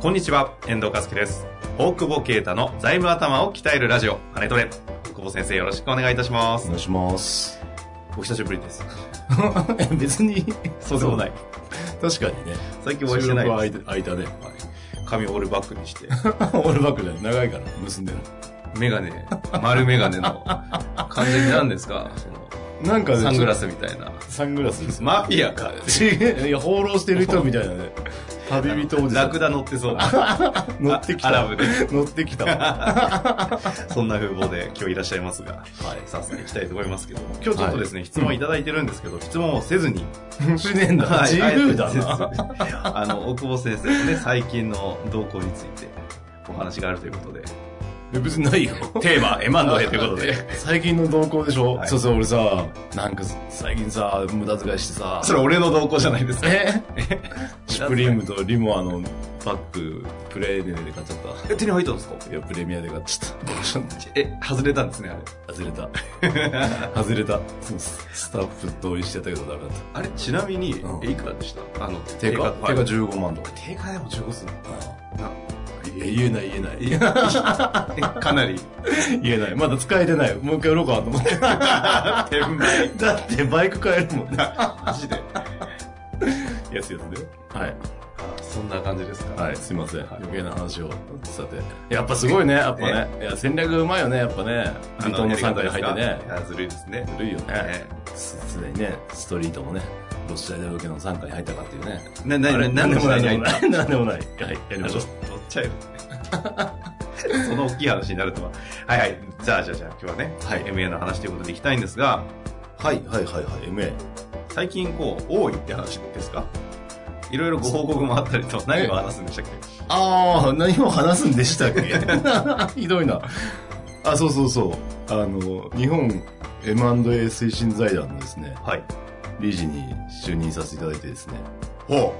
こんにちは、遠藤和樹です。大久保啓太の財務頭を鍛えるラジオ、ハネトレ。大久保先生よろしくお願いいたします。お願いします。お久しぶりです。別に、そうでもない。確かにね。最近お会いしてない収録はです。空い髪をオールバックにして。オールバックじゃない長いから、結んでるメガネ、丸メガネの、完全に何ですか？そのなんかね、サングラス。スみたいな。サングラスですよ。マフィアか。いや、放浪してる人みたいなね。旅人おじさん。ラクダ乗ってそう。乗ってきた。アラブで。乗ってきた。は そんな風貌で今日いらっしゃいますが、い。早速行きたいと思いますけども、今日ちょっとですね、質問いただいてるんですけど、質問をせずに、しねえんだ。はい自由だな。あの、大久保先生のね、最近の動向についてお話があるということで、別にないよ。テーマ、M&A ということで。最近の動向でしょ、はいそうそう、俺さ、なんか最近さ、無駄遣いしてさ。それ俺の動向じゃないですか。え？シュプリームとリモアのバッグ、プレミアで買っちゃっえ、手に入ったんですか？た。いや、プレミアで買っちゃった。え、外れたんですね、あれ。外れた。外れた。そうスタッフ同意しちゃったけどダメだっあれ、ちなみに、うんえ、いくらでした？あの、た。定価？はい定価15万とか。定価でも15すんのな。いや言えない言えない。いやえ かなり。言えない。まだ使えてない。もう一回売ろうかと思って。だってバイク買えるもんね。マジで。安いやつで。はい。そんな感じですか？はい、すいません。余計な話を。さて。やっぱすごいね、やっぱね。いや、戦略うまいよね、やっぱね。伊藤の参加に入ってね。ずるいですね。ずるいよね。えすすでにね、ストリートもね、ロスチャイルド系の参加に入ったかっていうね。えな、な、な、なんでもない、ななんんでもない。でもない。なんでもない。はい、やりましょう。ちゃえる。その大きい話になるとは。はいはい。じゃあじゃあじゃあ今日はね、はい MA の話ということでいきたいんですが、はい、はい、はい、はい、MA。最近こう、多いって話ですか？いろいろご報告もあったりと、何を話すんでしたっけ？ああ、何も話すんでしたっけ？ひどいな。あ、そうそうそう。あの、日本 M&A 推進財団のですね、はい。理事に就任させていただいてですね。おお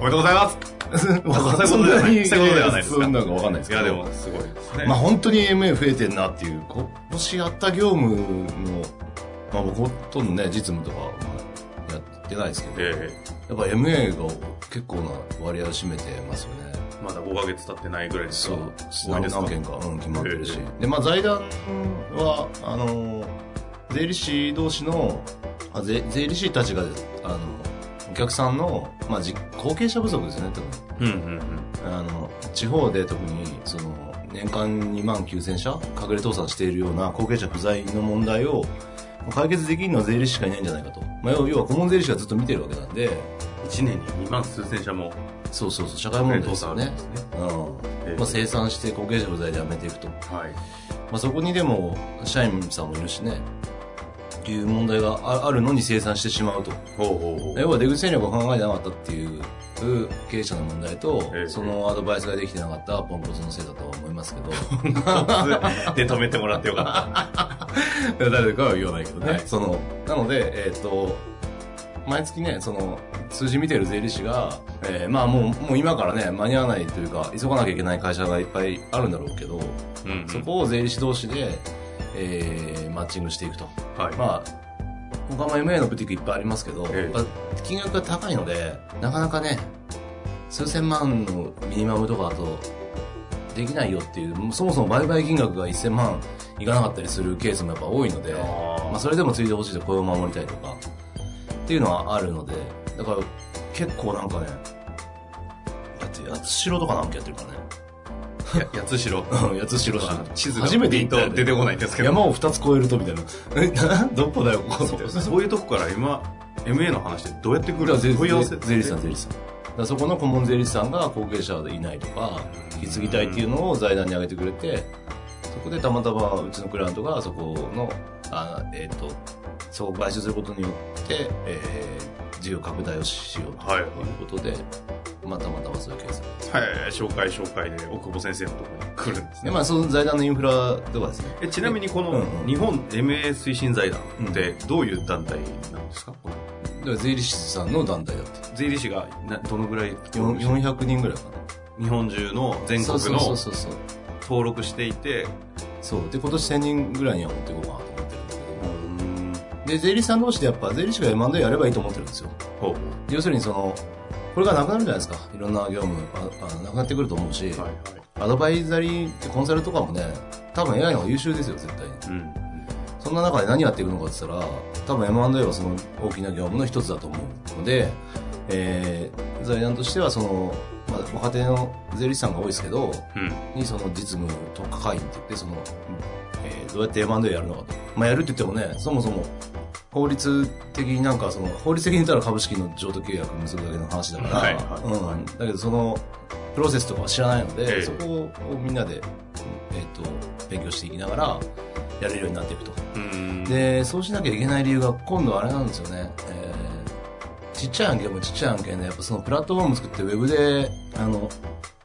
めでとうございます そんなに、そういうことではないですか？そんなのかわかんないですいや、けど。でも、すごいですね。まあ本当に MA 増えてんなっていう、今年やった業務の、まあ僕ほとんどね、実務とか、まあ、やってないですけど、えやっぱ MA が結構な割合を占めてますよね。えまだ5ヶ月経ってないぐらいですそかう、何件か、うん、決まってるしえ。で、まあ財団は、あの、税理士同士の、あ税税理士たちが、あの、お客さんの、まあ、じ後継者不足ですよね、多分。うんうんうん。あの、地方で特に、その、年間2万9000社、隠れ倒産しているような後継者不在の問題を、解決できるのは税理士しかいないんじゃないかと。まあ、要要は顧問税理士がずっと見てるわけなんで、1年に2万数千社も、そうそうそう、社会問題ですよね。ね。うん。ええまあ、生産して後継者不在でやめていくと。はい。まあ、そこにでも、社員さんもいるしね、いう問題がああるのに生産してしまうと。要は出口戦略を考えてなかったっていう経営者の問題と、ええそのアドバイスができてなかったポンコツのせいだとは思いますけど、で止めてもらってよか 誰かは言わないけどね。はいその、なので、えっ、と、毎月ね、その、数字見てる税理士が、えーまあもう、もう今からね、間に合わないというか、急がなきゃいけない会社がいっぱいあるんだろうけど、った。うん、そこを税理士同士で、えーマッチングしていくと。はい。まあ、他も MA のブティックいっぱいありますけど、ええ金額が高いので、なかなかね、数千万のミニマムとかだと、できないよっていう、そもそも売買金額が1000万いかなかったりするケースもやっぱ多いので、あまあ、それでもついてほしいと雇用を守りたいとか、っていうのはあるので、だから結構なんかね、だって八代とかなんかやってるからね。八つ城。うん八代市。地図が初めて行った出てこないんですけど。山を二つ越えるとみたいな。え、などこだよ、ここみたいな。そうそういうとこから今、MA の話ってどうやって来る税問い合わせ税理士さん、税理士さん。だそこの顧問税理士さんが後継者でいないとか、引き継ぎたいっていうのを財団に上げてくれて、そこでたまたまうちのクライアントがそこの、あえっ、と、そこを買収することによって、えー、事業拡大をしようとはいいうことで、またまたはそういうケース。はい、紹介紹介で奥久保先生のところに来るんですで、ね。まあ、その財団のインフラとかですね。えちなみにこの日本 MA 推進財団ってどういう団体なんですか、だから税理士さんの団体だって。税理士がなどのぐらいよ400人ぐらいかな。日本中の全国の。登録していてそう。で、今年1000人ぐらいには持っていこうかなと思ってるんだうんけど。で、税理士さん同士でやっぱ税理士が M&A やればいいと思ってるんですよ。要するにその、これがなくなるじゃないですか。いろんな業務、ああなくなってくると思うし、はいはいアドバイザリーってコンサルとかもね、多分 AI の方が優秀ですよ、絶対に。うんそんな中で何やっていくのかって言ったら、多分 M&A はその大きな業務の一つだと思うので、えー、財団としてはその、まあ、若手の税理士さんが多いですけど、うんにその実務特化会員って言って、その、えーどうやって M&A やるのかと。まあ、やるって言ってもね、そもそも、法律的になんかその、法律的に言ったら株式の譲渡契約結ぶだけの話だから、はいはいうん。だけどその、プロセスとかは知らないので、ええそこをみんなで、えっ、と、勉強していきながら、やれるようになっていくと。うんで、そうしなきゃいけない理由が今度あれなんですよね。えーちっちゃい案件もちっちゃい案件で、やっぱそのプラットフォーム作ってウェブで、あの、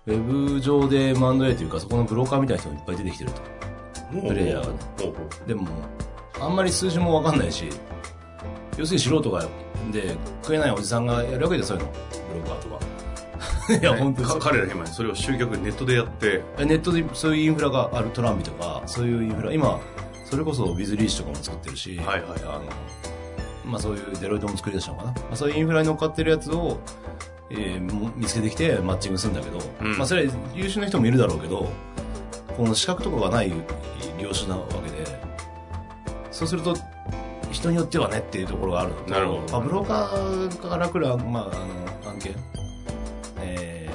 ウェブ上で M&A というか、そこのブローカーみたいな人もいっぱい出てきてると。プレイヤーがね。でも、あんまり数字もわかんないし、要するに素人が、で、食えないおじさんがやるわけでそういうの。ブローカーとか。いや、本当に彼ら今それを集客ネットでやってネットでそういうインフラがあるトランビとか、そういうインフラ、今、それこそビズリーシとかも作ってるし、はいはいあの、まあそういうデロイトも作り出したのかな。まあそういうインフラに乗っかってるやつを、えーも見つけてきてマッチングするんだけど、うんまあそれ優秀な人もいるだろうけど、この資格とかがない業種なわけで、そうすると、人によってはねっていうところがあるのとなるほど。まあ、ブローカーから来る、まあ、あの案件、え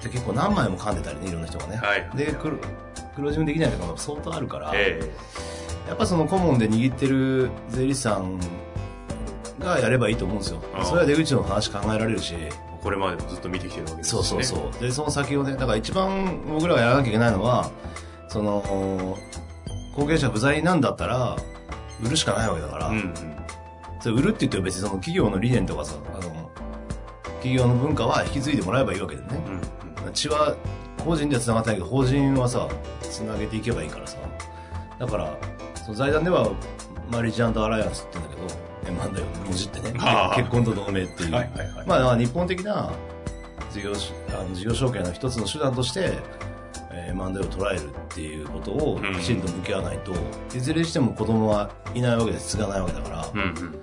ー、で結構何枚も噛んでたりね、いろんな人がね。はい。で、黒黒字もできないとかも相当あるから、えやっぱその顧問で握ってる税理士さんがやればいいと思うんですよ。それは出口の話考えられるし、えこれまでもずっと見てきてるわけですそうそうそう。で、その先をね、だから一番僕らがやらなきゃいけないのは、その、後継者不在なんだったら、売るしかないわけだから、うんうん。それ売るって言っても別にその企業の理念とかさ、あの、企業の文化は引き継いでもらえばいいわけでね。うん血は個人では繋がってないけど法人はさ繋げていけばいいからさ。だからその財団ではマリージアントアライアンスって言うんだけど M&A をもじってね はあ。結婚と同盟っていう、はいはいはい。まあ日本的な事業しあの事業承継の一つの手段としてえー M&A を捉えるっていうことをきちんと向き合わないと、いずれにしても子供はいないわけです継がないわけだから、うんうん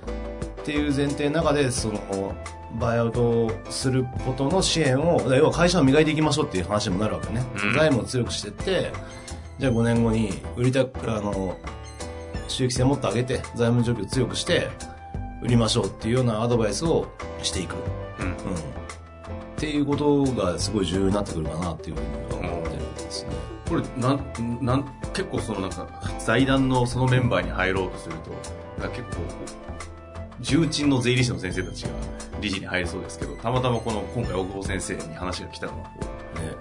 っていう前提の中で、その、バイアウトすることの支援を、要は会社を磨いていきましょうっていう話にもなるわけね。うん財務を強くしてって、じゃあ5年後に売りたく、あの、収益性をもっと上げて、財務状況を強くして、売りましょうっていうようなアドバイスをしていく。うんうん。っていうことがすごい重要になってくるかなっていうふうにですね。これなんなん結構そのなんか財団のそのメンバーに入ろうとするとなんか結構重鎮の税理士の先生たちが理事に入りそうですけどたまたまこの今回大久保先生に話が来たのはこね。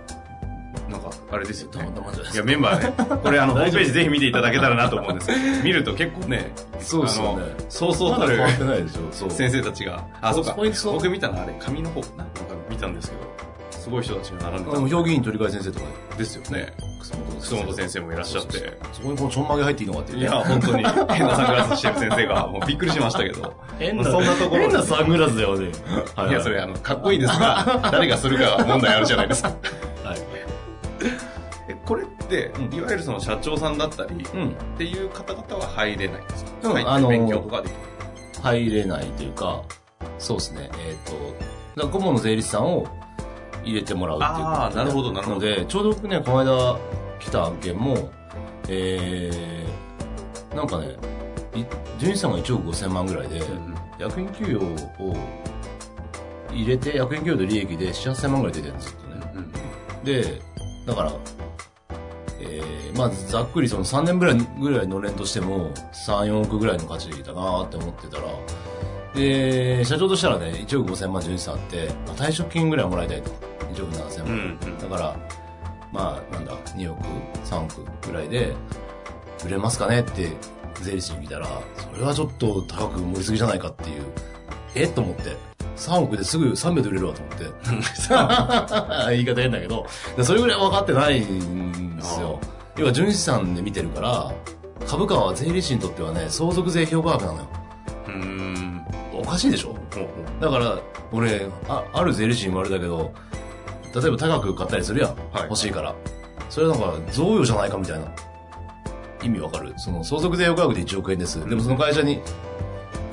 うなんかあれですよね。たまたまじゃないですか。いやメンバーね。これあの ホームページぜひ見ていただけたらなと思うんですけど見ると結構ねそうそうそうたる。先生たちがあそうか。そこにそう。僕見たのあれ紙の方なんか見たんですけどすごい人たちが並んでたあの評議員取り替え先生とかですよね楠本先生もいらっしゃってそうそうそうそこにこのちょんまげ入っていいのかっていうねいや、本当に、変なサングラスしてる先生が、もうびっくりしましたけど。変そんなところ変なサングラスだよね。はいや、それ、あの、かっこいいですが、誰がするかは問題あるじゃないですか。はい。え、これってうん、いわゆるその社長さんだったり、っうん。ていう方々は入れないんですか？うんあの勉強とかできる。入れないというか、そうですね。えっ、と、だから顧問の税理士さんを入れてもらうっていうあーなるほどなるほどので、ちょうど僕ね、この間来た案件も、えー、なんかね、い純資産が1億5000万ぐらいで、役員給与を入れて、役員給与と利益で7、8000万ぐらい出てるんですよね。うんで、だから、えー、まあざっくりその3年ぐらいぐらいのれんとしても、3、4億ぐらいの価値だなって思ってたら、で、社長としたらね、1億5000万純資産あって、まあ、退職金ぐらいはもらいたいと。1億7000万。うんうんだから、まあ、なんだ、2億、3億ぐらいで、売れますかねって税理士に聞いたら、それはちょっと高く盛りすぎじゃないかっていう。え？と思って。3億ですぐ3秒で売れるわと思って。言い方変だけど、でそれぐらい分かってないんですよ。要は純資産で見てるから、株価は税理士にとってはね、相続税評価額なのよ。うーん。おかしいでしょ？だから、俺、あある税理士に言われたけど、例えば高く買ったりするやん。はい欲しいから。それはなんか、贈与じゃないかみたいな。意味わかる？その、相続税評価額で1億円です。でもその会社に、例え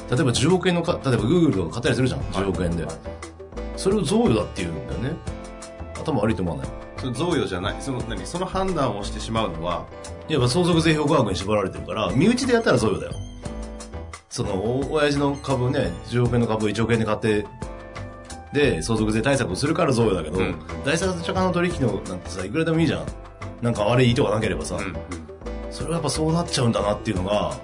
ば10億円のか、例えば Google とか買ったりするじゃん。10億円で。それを贈与だって言うんだよね。頭悪いと思わない？それ贈与じゃない。その、何？その判断をしてしまうのは、いや、相続税評価額に縛られてるから、身内でやったら贈与だよ。その、お親父の株ね、10億円の株を1億円で買って、で、相続税対策をするから贈与だけど、うん。第三者間の取引のなんてさ、いくらでもいいじゃん。なんか悪い意図がなければさ、うん。それはやっぱそうなっちゃうんだなっていうのが、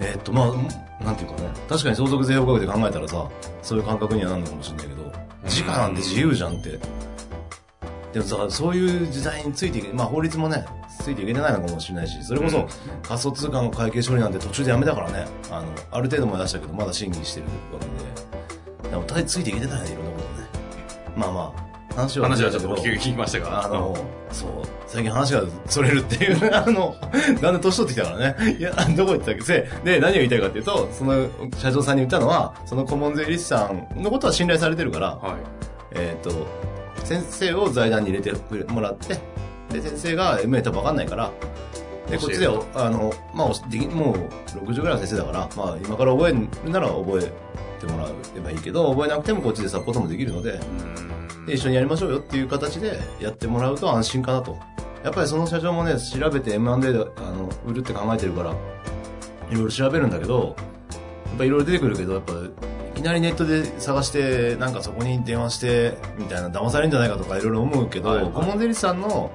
えーっと、まあ、なんていうかね、確かに相続税評価額で考えたらさ、そういう感覚にはなるのかもしれないけど、時価なんて自由じゃんって。でもさ、そういう時代についていけ、まあ法律もね、ついていけてないのかもしれないし、それこそうん。仮想通貨の会計処理なんて途中でやめたからね、あの、ある程度まで出したけど、まだ審議してるわけで、でも大ついていけてないね、いろんなことね。まあまあ、話は話はちょっと聞きましたが。あの、そう、最近話がそれるっていう、あの、だんだん年取ってきたからね。いや、どこ行ったっけ？せで、何を言いたいかっていうと、その社長さんに言ったのは、その顧問税理士さんのことは信頼されてるから、はい。えっ、と、先生を財団に入れてもらって、で、先生が MA 多分わかんないから、で、こっちで、教あの、まあ、おできもう60ぐらいの先生だから、まあ、今から覚えるなら覚えてもらえばいいけど、覚えなくてもこっちでサポートもできるので、で、一緒にやりましょうよっていう形でやってもらうと安心かなと。やっぱりその社長もね、調べて M&A で、あの、売るって考えてるから、いろいろ調べるんだけど、やっぱいろいろ出てくるけど、やっぱ、いきなりネットで探して、なんかそこに電話して、みたいな、騙されるんじゃないかとかいろいろ思うけど、はいはい顧問税理士さんの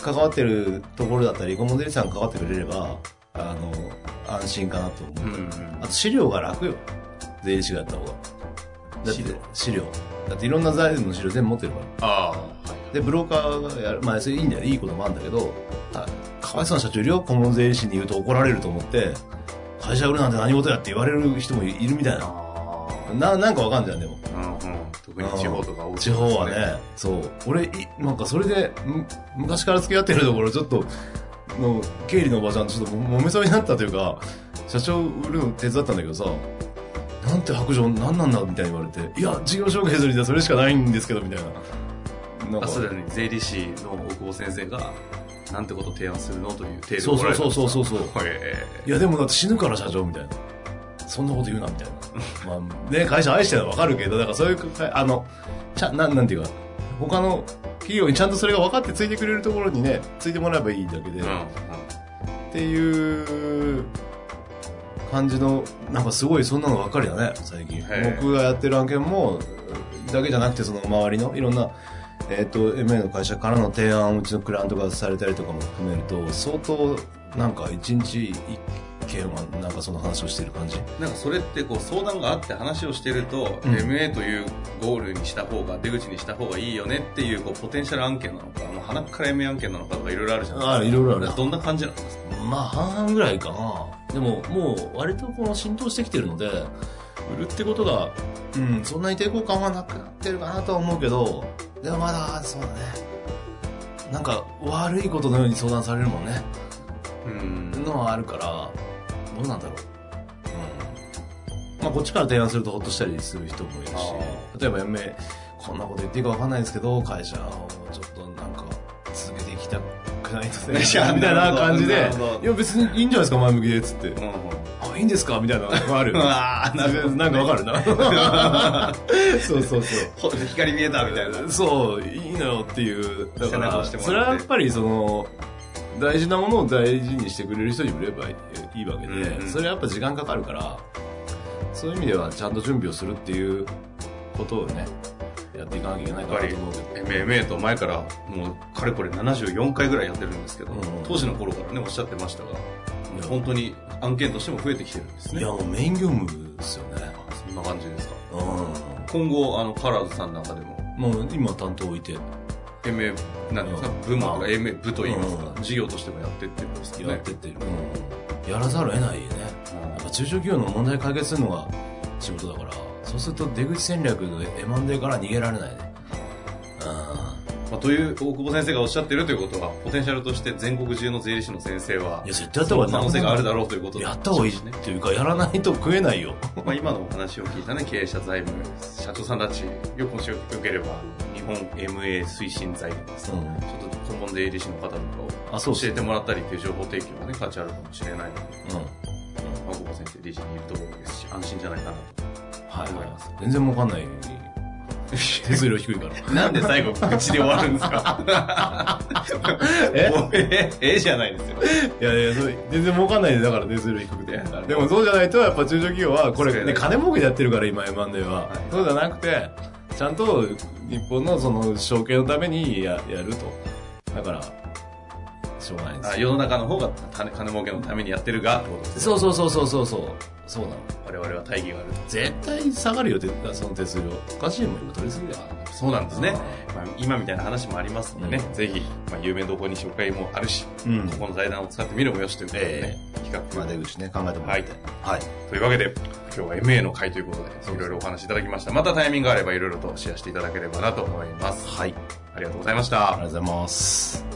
関わってるところだったり、顧問税理士さんが関わってくれれば、あの、安心かなと思う。うんうん。あと資料が楽よ。税理士がやった方が。だって資料。だっていろんな財務の資料全部持ってるから。ああ、はい。で、ブローカーがやる、まあ、それいいんだよ。いいこともあるんだけど、たかわいそうな社長いるよ。顧問税理士に言うと怒られると思って、会社売るなんて何事やって言われる人もいるみたいな。あな、なんかわかんじゃん、でも。あ。うんうん。特に地方とか多いです地方はね、そう。俺、いなんかそれで、む昔から付き合ってるところ、ちょっと、の、経理のおばちゃんとちょっとも揉めそうになったというか、社長売るの手伝ったんだけどさ、なんて白状、なんなんだみたいに言われて、いや、事業承継するにはそれしかないんですけど、みたいな。なんあ、かそれに税理士の大久保先生が、なんてこと提案するのという程度そうそうそうそうそうそう。へいや、でもだって死ぬから社長みたいな。そんなこと言うな、みたいな。まあ、ね、会社愛してるのはわかるけど、だからそういうか、あの、ちゃ、なん、なんていうか、他の企業にちゃんとそれが分かってついてくれるところにね、ついてもらえばいいだけで、え。うんうん。っていう感じの、なんかすごいそんなのばっかりだね、最近。僕がやってる案件も、だけじゃなくて、その周りのいろんな、えっ、と、MA の会社からの提案をうちのクライアントがされたりとかも含めると、相当、なんか一日一件は、なんかその話をしてる感じ。なんかそれってこう相談があって話をしてると、うん MA というゴールにした方が出口にした方がいいよねっていうこうポテンシャル案件なのかもう鼻から MA 案件なのかとかいろいろあるじゃないですかあいろいろあるどんな感じなんですか？まあ、半々ぐらいかな。でも、もう、割とこの浸透してきてるので、売るってことが、うん、そんなに抵抗感はなくなってるかなとは思うけど、でもまだ、そうだね。なんか、悪いことのように相談されるもんね。うんのはあるから、どうなんだろう。うん。まあ、こっちから提案するとほっとしたりする人もいるしあ、例えば、嫁、こんなこと言っていいかわかんないですけど、会社をないとね、みたいな感じでいや別にいいんじゃないですか、前向きで、つって。あ、いいんですかみたいなのがある。あーななんかわかるな。そうそうそう。ほ光見えたみたいなそう、いいのよっていう。だから、それはやっぱりその、大事なものを大事にしてくれる人に売ればいいいいわけで、うんうんそれはやっぱ時間かかるから、そういう意味ではちゃんと準備をするっていうことをね、やっていかなきゃいけないかなと思うけど。MMA と前からもうかれこれ74回ぐらいやってるんですけど、うん。当時の頃からねおっしゃってましたが本当に案件としても増えてきてるんですね。いや、もうメイン業務ですよね。そんな感じですか？う今後あのカラーズさんなんかでも。ん。もう今担当置いて。MA なんですか、うん。文化とかまあ。MA 部といいますか、うん。事業としてもやってってるんですよね。やってってる、う。ん、やらざるを得ないよね。やっぱ中小企業の問題解決するのが仕事だからそうすると出口戦略の M&A から逃げられないね。まあ、という大久保先生がおっしゃってるということはポテンシャルとして全国中の税理士の先生はいや絶対やった方がいい。可能性があるだろうということやった方がいい。ねっていうかやらないと食えないよ。まあ、今のお話を聞いたね経営者財務社長さんたちよくもしよければ日本 MA 推進財務。ですか、うん。ちょっと顧問税理士の方とかを教えてもらったりっていう情報提供がね価値あるかもしれないので。うん。大久保先生理事にいるところですし安心じゃないかなはい。全然儲かんない 手数料低いから。となんで最後口で終わるんですか？え？ええ？えじゃないですよ。いやいや、それ全然儲かんないで、だから手数料低くて。でもそうじゃないと、やっぱ中小企業は、これね、金儲けでやってるから、今 M&A は。はい。そうじゃなくて、ちゃんと日本のその承継のためにややると。だから、しょうがないんです世の中の方が金金儲けのためにやってるがってことですねそうそうそうそうそうそう。そうなの。我々は大義がある絶対下がるよ、てその手数料。おかしいもん、今取りすぎだよ。そうなんですね、まあ、今みたいな話もありますのでね、うんぜひ、まあ、有名どころに紹介もあるし、うんここの財団を使ってみるもよしということでね、企画、まあ出口ね、考えてもらって。はい。というわけで今日は MA の会ということでいろいろお話いただきましたまたタイミングがあればいろいろとシェアしていただければなと思いますはい。ありがとうございましありたがとうございます。